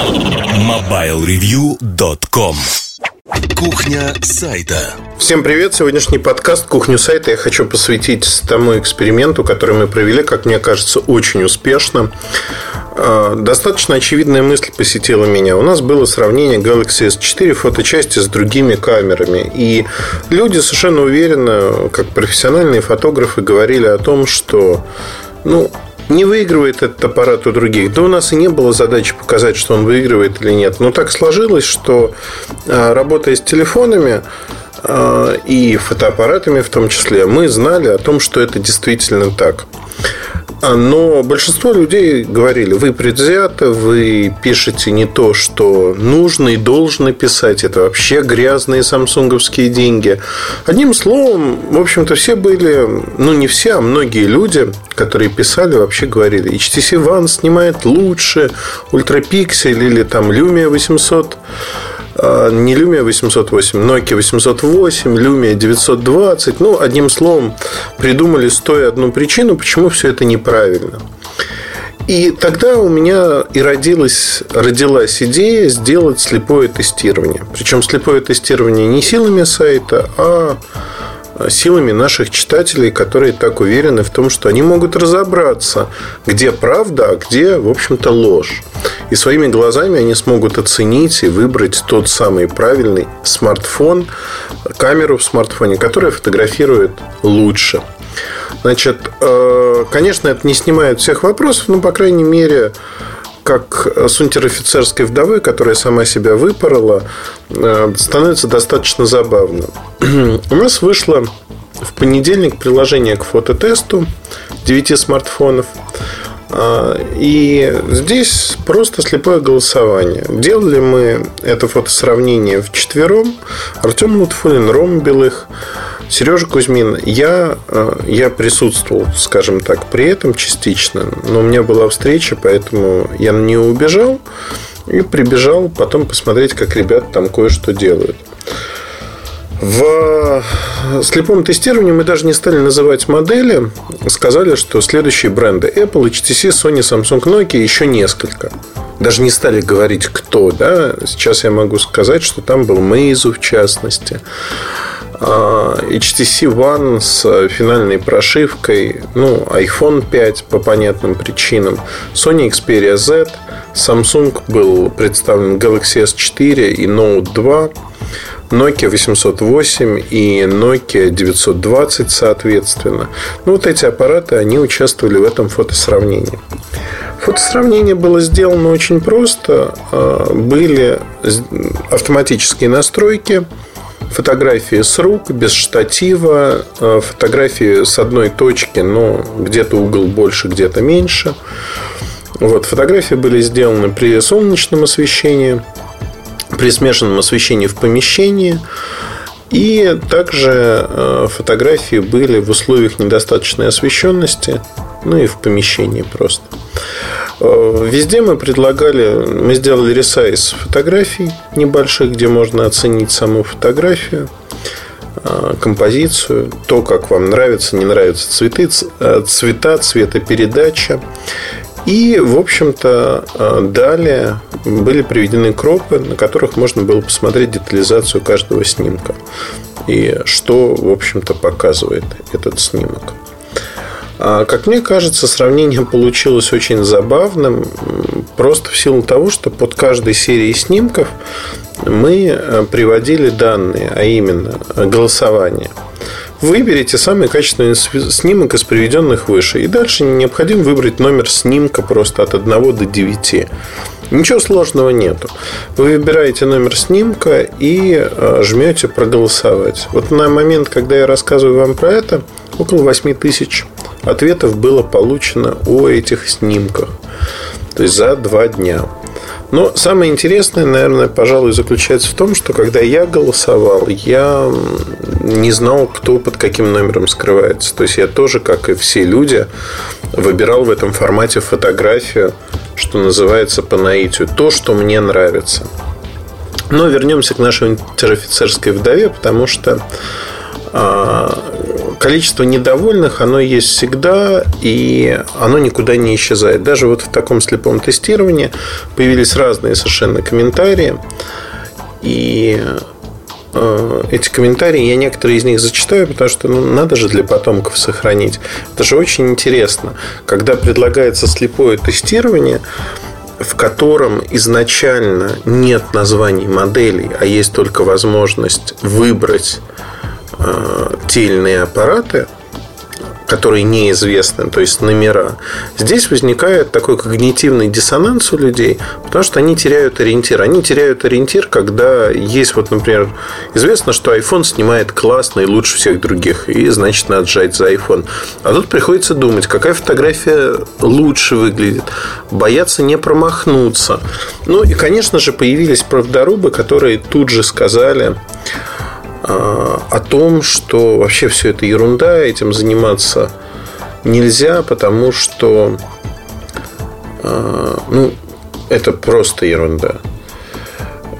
MobileReview.com Кухня сайта. Всем привет! Сегодняшний подкаст «Кухню сайта» я хочу посвятить тому эксперименту, который мы провели, как мне кажется, очень успешно. А, достаточно очевидная мысль посетила меня. У нас было сравнение Galaxy S4 фоточасти с другими камерами. И люди совершенно уверенно, как профессиональные фотографы, говорили о том, что ну, не выигрывает этот аппарат у других. Да у нас и не было задачи показать, что он выигрывает или нет. Но так сложилось, что а, работая с телефонами а, и фотоаппаратами в том числе, мы знали о том, что это действительно так. А, но большинство людей говорили, вы предвзяты, вы пишете не то, что нужно и должны писать. Это вообще грязные самсунговские деньги. Одним словом, в общем-то, все были, ну не все, а многие люди, которые писали, вообще говорили, HTC One снимает лучше, ультрапиксель или там Lumia 800 а, не Lumia 808, Nokia 808, Lumia 920. Ну, одним словом, придумали стоя одну причину, почему все это неправильно. И тогда у меня и родилась, родилась идея сделать слепое тестирование. Причем слепое тестирование не силами сайта, а силами наших читателей, которые так уверены в том, что они могут разобраться, где правда, а где, в общем-то, ложь. И своими глазами они смогут оценить и выбрать тот самый правильный смартфон, камеру в смартфоне, которая фотографирует лучше. Значит, э, конечно, это не снимает всех вопросов, но, по крайней мере, как с унтер-офицерской вдовой, которая сама себя выпорола, э, становится достаточно забавно. У нас вышло в понедельник приложение к фототесту 9 смартфонов. А, и здесь просто слепое голосование. Делали мы это фотосравнение в четвером. Артем Лутфулин, Рома Белых, Сережа Кузьмин. Я, а, я присутствовал, скажем так, при этом частично. Но у меня была встреча, поэтому я нее убежал. И прибежал потом посмотреть, как ребята там кое-что делают. В слепом тестировании мы даже не стали называть модели. Сказали, что следующие бренды Apple, HTC, Sony, Samsung, Nokia еще несколько. Даже не стали говорить, кто. Да? Сейчас я могу сказать, что там был Meizu в частности. А, HTC One с финальной прошивкой, ну, iPhone 5 по понятным причинам, Sony Xperia Z, Samsung был представлен Galaxy S4 и Note 2, Nokia 808 и Nokia 920 соответственно. Ну, вот эти аппараты, они участвовали в этом фотосравнении. Фотосравнение было сделано очень просто. А, были автоматические настройки, фотографии с рук, без штатива, а, фотографии с одной точки, но где-то угол больше, где-то меньше. Вот, фотографии были сделаны при солнечном освещении – при смешанном освещении в помещении. И также э, фотографии были в условиях недостаточной освещенности, ну и в помещении просто. Э, везде мы предлагали, мы сделали ресайз фотографий небольших, где можно оценить саму фотографию, э, композицию, то, как вам нравится, не нравятся цветы, цвета, цветопередача. И, в общем-то, э, далее были приведены кропы, на которых можно было посмотреть детализацию каждого снимка. И что, в общем-то, показывает этот снимок. А, как мне кажется, сравнение получилось очень забавным, просто в силу того, что под каждой серией снимков мы э, приводили данные, а именно голосование – Выберите самый качественный снимок из приведенных выше. И дальше необходимо выбрать номер снимка просто от 1 до 9. Ничего сложного нету. Вы выбираете номер снимка и э, жмете проголосовать. Вот на момент, когда я рассказываю вам про это, около 8 тысяч ответов было получено о этих снимках. То есть за два дня. Но самое интересное, наверное, пожалуй, заключается в том, что когда я голосовал, я не знал, кто под каким номером скрывается. То есть я тоже, как и все люди, выбирал в этом формате фотографию, что называется по наитию, то, что мне нравится. Но вернемся к нашей интерофицерской вдове, потому что а, количество недовольных, оно есть всегда, и оно никуда не исчезает. Даже вот в таком слепом тестировании появились разные совершенно комментарии. И э, эти комментарии, я некоторые из них зачитаю, потому что ну, надо же для потомков сохранить. Это же очень интересно. Когда предлагается слепое тестирование, в котором изначально нет названий моделей, а есть только возможность выбрать э, иные аппараты – которые неизвестны, то есть номера, здесь возникает такой когнитивный диссонанс у людей, потому что они теряют ориентир. Они теряют ориентир, когда есть, вот, например, известно, что iPhone снимает классно и лучше всех других, и значит надо жать за iPhone. А тут приходится думать, какая фотография лучше выглядит, бояться не промахнуться. Ну и, конечно же, появились правдорубы, которые тут же сказали, о том, что вообще все это ерунда, этим заниматься нельзя, потому что а, ну, это просто ерунда.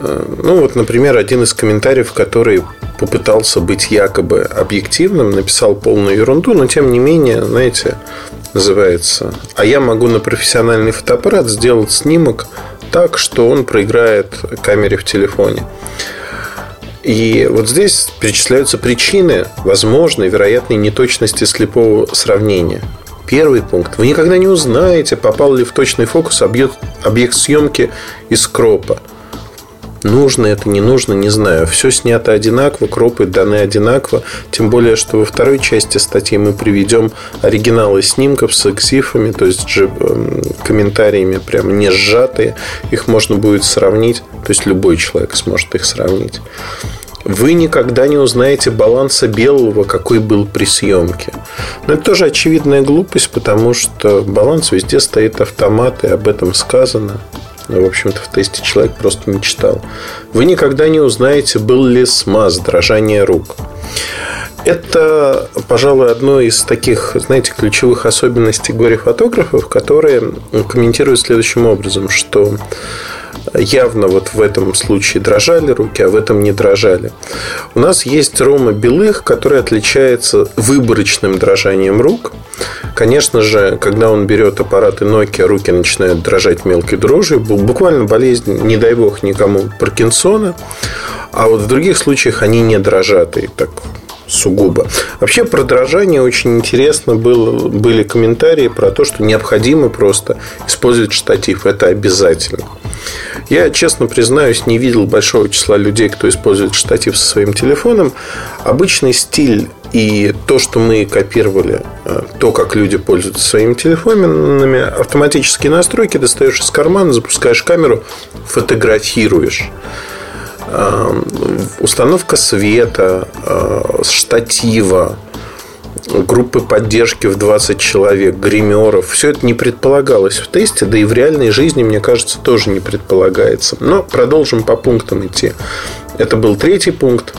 А, ну, вот, например, один из комментариев, который попытался быть якобы объективным, написал полную ерунду, но тем не менее, знаете, называется «А я могу на профессиональный фотоаппарат сделать снимок так, что он проиграет камере в телефоне». И вот здесь перечисляются причины возможной, вероятной неточности слепого сравнения. Первый пункт. Вы никогда не узнаете, попал ли в точный фокус объект, объект съемки из кропа. Нужно это, не нужно, не знаю. Все снято одинаково, кропы даны одинаково. Тем более, что во второй части статьи мы приведем оригиналы снимков с экзифами, то есть же, эм, комментариями прям не сжатые. Их можно будет сравнить. То есть любой человек сможет их сравнить вы никогда не узнаете баланса белого, какой был при съемке. Но это тоже очевидная глупость, потому что баланс везде стоит автомат, и об этом сказано. Но, в общем-то, в тесте человек просто не читал. Вы никогда не узнаете, был ли смаз, дрожание рук. Это, пожалуй, одно из таких, знаете, ключевых особенностей горе-фотографов, которые комментируют следующим образом, что явно вот в этом случае дрожали руки, а в этом не дрожали. У нас есть Рома Белых, который отличается выборочным дрожанием рук. Конечно же, когда он берет аппараты Nokia, руки начинают дрожать мелкой дрожью. Буквально болезнь, не дай бог никому, Паркинсона. А вот в других случаях они не дрожат. И так сугубо. Вообще про дрожание очень интересно было, были комментарии про то, что необходимо просто использовать штатив. Это обязательно. Я, честно признаюсь, не видел большого числа людей, кто использует штатив со своим телефоном. Обычный стиль и то, что мы копировали, э, то, как люди пользуются своими телефонами, автоматические настройки, достаешь из кармана, запускаешь камеру, фотографируешь. Эм, установка света, э, штатива, группы поддержки в 20 человек, гримеров. Все это не предполагалось в тесте, да и в реальной жизни, мне кажется, тоже не предполагается. Но продолжим по пунктам идти. Это был третий пункт.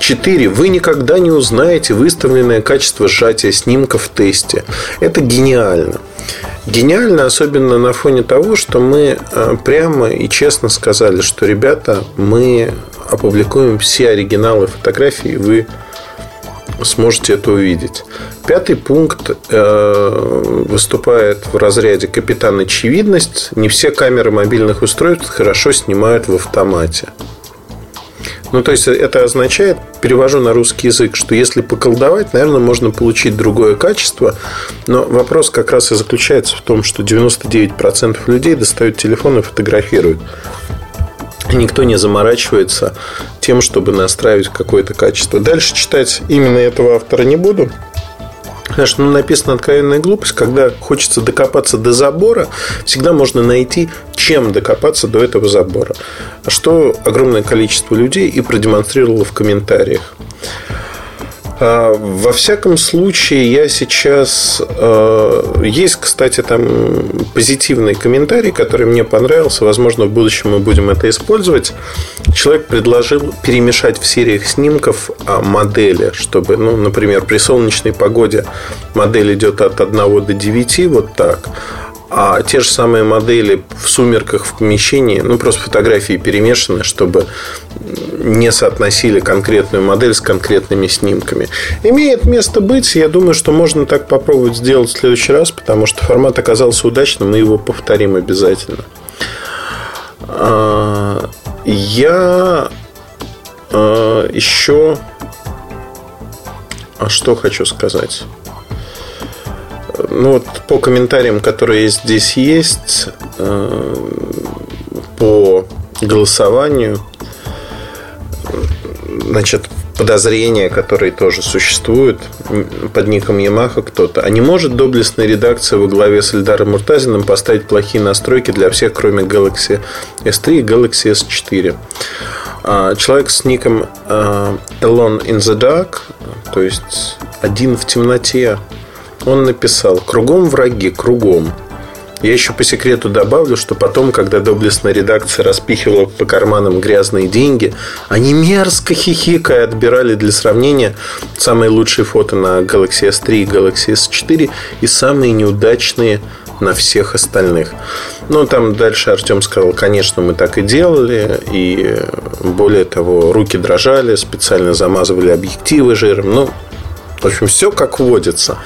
4. Вы никогда не узнаете выставленное качество сжатия снимка в тесте. Это гениально. Гениально, особенно на фоне того, что мы э, прямо и честно сказали, что, ребята, мы опубликуем все оригиналы фотографий, вы сможете это увидеть. Пятый пункт э, выступает в разряде капитан очевидность. Не все камеры мобильных устройств хорошо снимают в автомате. Ну, то есть, это означает, перевожу на русский язык, что если поколдовать, наверное, можно получить другое качество. Но вопрос как раз и заключается в том, что 99% людей достают телефон и фотографируют. Никто не заморачивается тем, чтобы настраивать какое-то качество. Дальше читать именно этого автора не буду. Потому что ну, написана откровенная глупость, когда хочется докопаться до забора, всегда можно найти, чем докопаться до этого забора. Что огромное количество людей и продемонстрировало в комментариях. А, во всяком случае, я сейчас... А, есть, кстати, там позитивный комментарий, который мне понравился. Возможно, в будущем мы будем это использовать. Человек предложил перемешать в сериях снимков а, модели, чтобы, ну, например, при солнечной погоде модель идет от 1 до 9, вот так. А те же самые модели в сумерках в помещении, ну, просто фотографии перемешаны, чтобы не соотносили конкретную модель с конкретными снимками. Имеет место быть, я думаю, что можно так попробовать сделать в следующий раз, потому что формат оказался удачным, мы его повторим обязательно. А, я а, еще... А что хочу сказать? Ну вот по комментариям, которые здесь есть, э, по голосованию, значит, подозрения, которые тоже существуют под ником Yamaha кто-то. А не может доблестная редакция во главе с Эльдаром Муртазиным поставить плохие настройки для всех, кроме Galaxy S3 и Galaxy S4? А, человек с ником э, Alone in the Dark, то есть один в темноте, он написал «Кругом враги, кругом». Я еще по секрету добавлю, что потом, когда доблестная редакция распихивала по карманам грязные деньги, они мерзко хихикая отбирали для сравнения самые лучшие фото на Galaxy S3 и Galaxy S4 и самые неудачные на всех остальных. Ну, там дальше Артем сказал, конечно, мы так и делали. И более того, руки дрожали, специально замазывали объективы жиром. Ну, в общем, все как водится.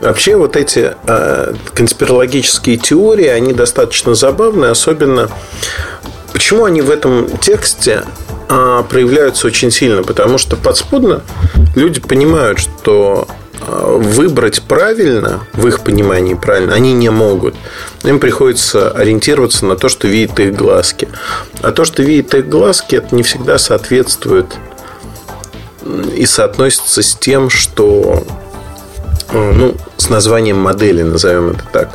Вообще, вот эти э, конспирологические теории, они достаточно забавные, особенно почему они в этом тексте э, проявляются очень сильно, потому что подспудно люди понимают, что э, выбрать правильно, в их понимании правильно, они не могут. Им приходится ориентироваться на то, что видят их глазки. А то, что видят их глазки, это не всегда соответствует и соотносится с тем, что э, ну, с названием модели, назовем это так.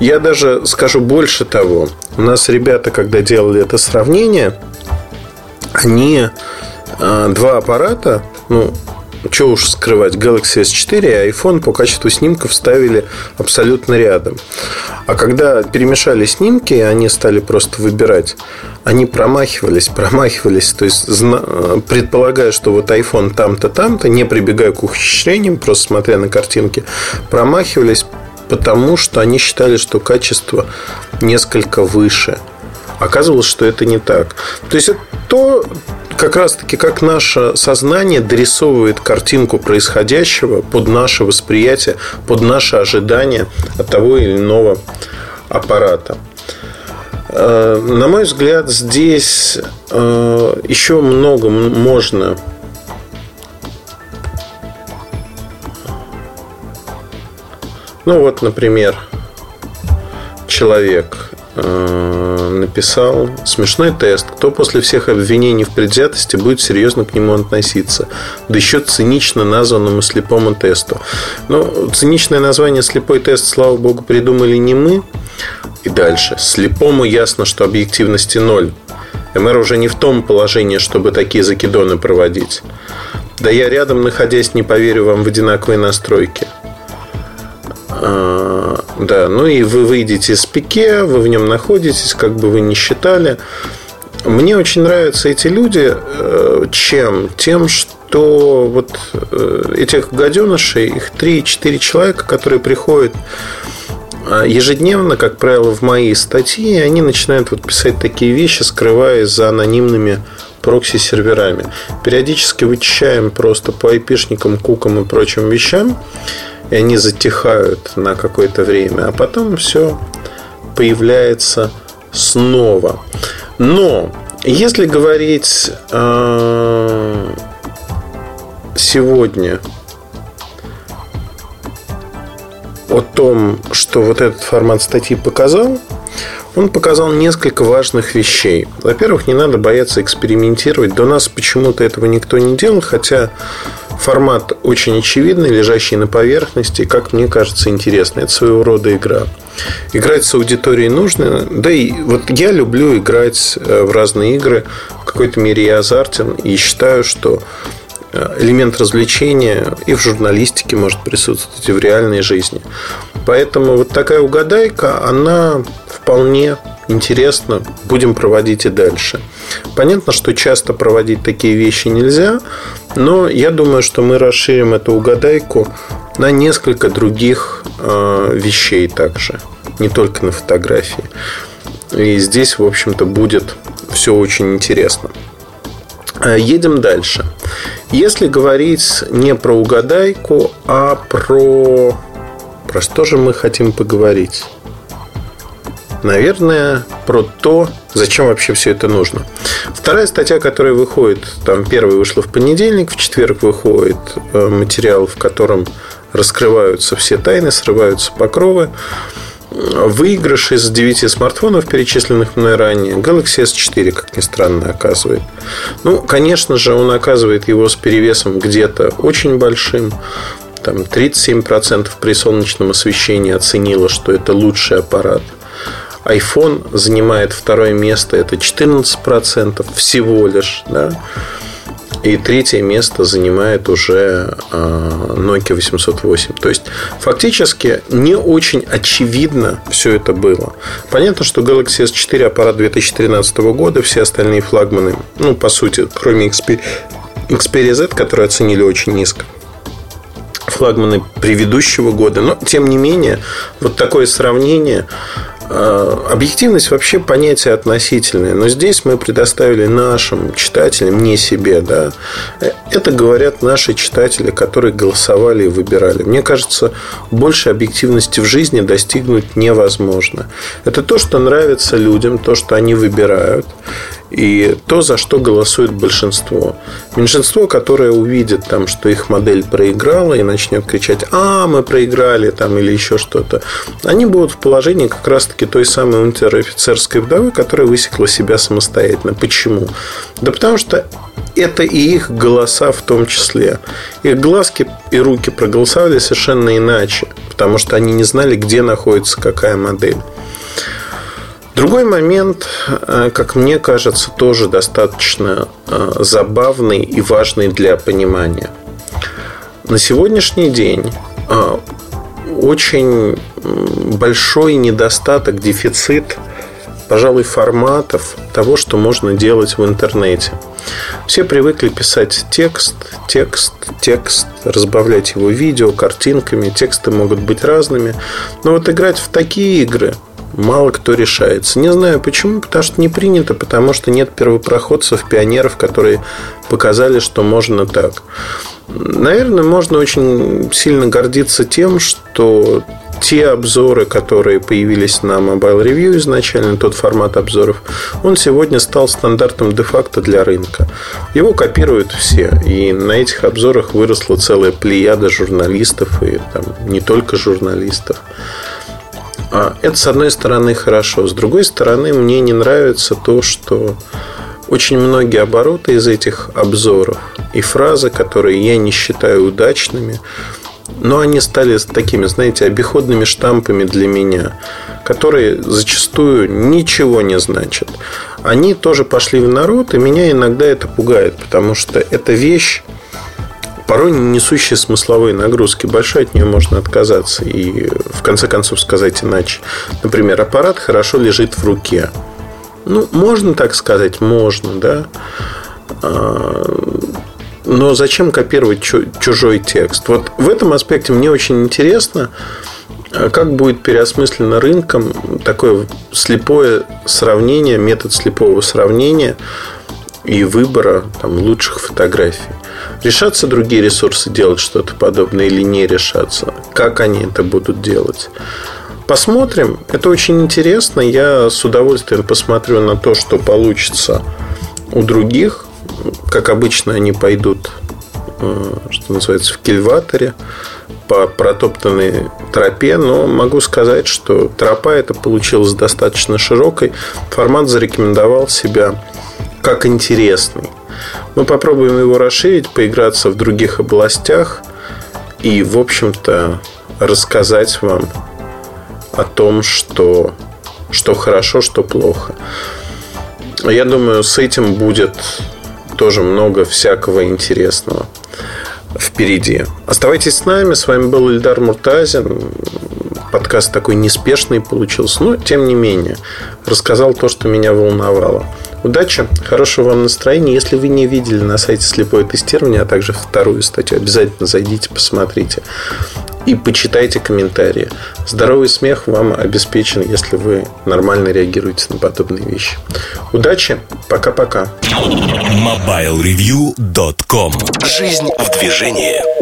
Я даже скажу больше того. У нас ребята, когда делали это сравнение, они э, два аппарата, ну, что уж скрывать, Galaxy S4 и iPhone по качеству снимков ставили абсолютно рядом. А когда перемешали снимки, они стали просто выбирать, они промахивались, промахивались. То есть, предполагая, что вот iPhone там-то, там-то, не прибегая к ухищрениям, просто смотря на картинки, промахивались, потому что они считали, что качество несколько выше. Оказывалось, что это не так. То есть, это то, как раз-таки как наше сознание дорисовывает картинку происходящего под наше восприятие, под наше ожидание от того или иного аппарата. Э, на мой взгляд, здесь э, еще много можно Ну вот, например, человек написал смешной тест. Кто после всех обвинений в предвзятости будет серьезно к нему относиться? Да еще цинично названному слепому тесту. Ну, циничное название слепой тест, слава богу, придумали не мы. И дальше. Слепому ясно, что объективности ноль. МР уже не в том положении, чтобы такие закидоны проводить. Да я рядом, находясь, не поверю вам в одинаковые настройки. Да, ну и вы выйдете с пике, вы в нем находитесь, как бы вы ни считали. Мне очень нравятся эти люди. Э, чем? Тем, что вот э, этих гаденышей, их 3-4 человека, которые приходят а, ежедневно, как правило, в мои статьи, они начинают вот писать такие вещи, скрываясь за анонимными прокси-серверами. Периодически вычищаем просто по айпишникам, кукам и прочим вещам и они затихают на какое-то время, а потом все появляется снова. Но если говорить э, сегодня о том, что вот этот формат статьи показал, он показал несколько важных вещей. Во-первых, не надо бояться экспериментировать. До нас почему-то этого никто не делал, хотя Формат очень очевидный, лежащий на поверхности, как мне кажется, интересный. Это своего рода игра. Играть с аудиторией нужно. Да и вот я люблю играть э, в разные игры. В какой-то мере я азартен и считаю, что э, элемент развлечения и в журналистике может присутствовать, и в реальной жизни. Поэтому вот такая угадайка, она вполне интересна. Будем проводить и дальше. Понятно, что часто проводить такие вещи нельзя, но я думаю, что мы расширим эту угадайку на несколько других э, вещей также, не только на фотографии. И здесь, в общем-то, будет все очень интересно. Э, едем дальше. Если говорить не про угадайку, а про... Про что же мы хотим поговорить? Наверное, про то, зачем вообще все это нужно. Вторая статья, которая выходит, там первая вышла в понедельник, в четверг выходит э, материал, в котором раскрываются все тайны, срываются покровы. Выигрыш из 9 смартфонов, перечисленных мной ранее, Galaxy S4, как ни странно, оказывает. Ну, конечно же, он оказывает его с перевесом где-то очень большим. Там 37% при солнечном освещении оценило, что это лучший аппарат. iPhone занимает второе место, это 14% всего лишь. Да? И третье место занимает уже а, Nokia 808. То есть, фактически, не очень очевидно все это было. Понятно, что Galaxy S4 аппарат 2013 года, все остальные флагманы, ну, по сути, кроме Xperia Z, которые оценили очень низко, флагманы предыдущего года. Но, тем не менее, вот такое сравнение объективность вообще понятие относительное, но здесь мы предоставили нашим читателям, не себе, да, это говорят наши читатели, которые голосовали и выбирали. Мне кажется, больше объективности в жизни достигнуть невозможно. Это то, что нравится людям, то, что они выбирают и то, за что голосует большинство. Меньшинство, которое увидит, там, что их модель проиграла и начнет кричать, а, мы проиграли, там, или еще что-то, они будут в положении как раз-таки той самой унтер-офицерской вдовы, которая высекла себя самостоятельно. Почему? Да потому что это и их голоса в том числе. Их глазки и руки проголосовали совершенно иначе, потому что они не знали, где находится какая модель. Другой момент, э, как мне кажется, тоже достаточно э, забавный и важный для понимания. На сегодняшний день э, очень большой недостаток, дефицит, пожалуй, форматов того, что можно делать в интернете. Все привыкли писать текст, текст, текст, разбавлять его видео, картинками. Тексты могут быть разными. Но вот играть в такие игры – мало кто решается. Не знаю почему, потому что не принято, потому что нет первопроходцев, пионеров, которые показали, что можно так. Наверное, можно очень сильно гордиться тем, что те обзоры, которые появились на Mobile Review изначально, тот формат обзоров, он сегодня стал стандартом де-факто для рынка. Его копируют все. И на этих обзорах выросла целая плеяда журналистов, и там не только журналистов. А, это, с одной стороны, хорошо. С другой стороны, мне не нравится то, что очень многие обороты из этих обзоров и фразы, которые я не считаю удачными, но они стали такими, знаете, обиходными штампами для меня, которые зачастую ничего не значат. Они тоже пошли в народ, и меня иногда это пугает, потому что эта вещь порой не несущая смысловые нагрузки. Большой от нее можно отказаться и в конце концов сказать иначе. Например, аппарат хорошо лежит в руке. Ну, можно так сказать, можно, да. А, но зачем копировать чужой текст? Вот в этом аспекте мне очень интересно, а как будет переосмыслено рынком такое слепое сравнение, метод слепого сравнения и выбора там, лучших фотографий. Решатся другие ресурсы делать что-то подобное или не решаться? Как они это будут делать? Посмотрим. Это очень интересно. Я с удовольствием посмотрю на то, что получится у других. Как обычно, они пойдут, э, что называется, в кильваторе по протоптанной тропе, но могу сказать, что тропа эта получилась достаточно широкой. Формат зарекомендовал себя как интересный. Мы попробуем его расширить, поиграться в других областях и, в общем-то, рассказать вам о том, что, что хорошо, что плохо. Я думаю, с этим будет тоже много всякого интересного впереди. Оставайтесь с нами. С вами был Ильдар Муртазин. Подкаст такой неспешный получился, но тем не менее рассказал то, что меня волновало. Удачи, хорошего вам настроения. Если вы не видели на сайте слепое тестирование, а также вторую статью, обязательно зайдите, посмотрите и почитайте комментарии. Здоровый смех вам обеспечен, если вы нормально реагируете на подобные вещи. Удачи, пока-пока. MobileReview.com Жизнь в движении.